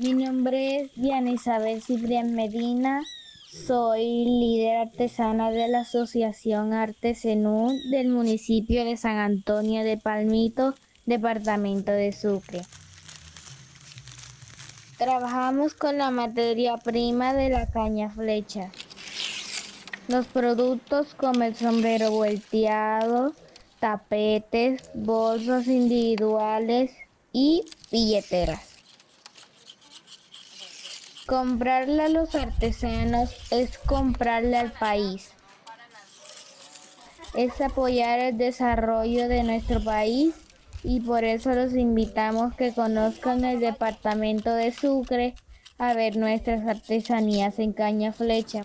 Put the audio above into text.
Mi nombre es Diana Isabel Ciprián Medina. Soy líder artesana de la Asociación Artesenú del municipio de San Antonio de Palmito, departamento de Sucre. Trabajamos con la materia prima de la caña flecha. Los productos como el sombrero volteado, tapetes, bolsos individuales y billeteras. Comprarle a los artesanos es comprarle al país. Es apoyar el desarrollo de nuestro país y por eso los invitamos que conozcan el departamento de Sucre a ver nuestras artesanías en caña flecha.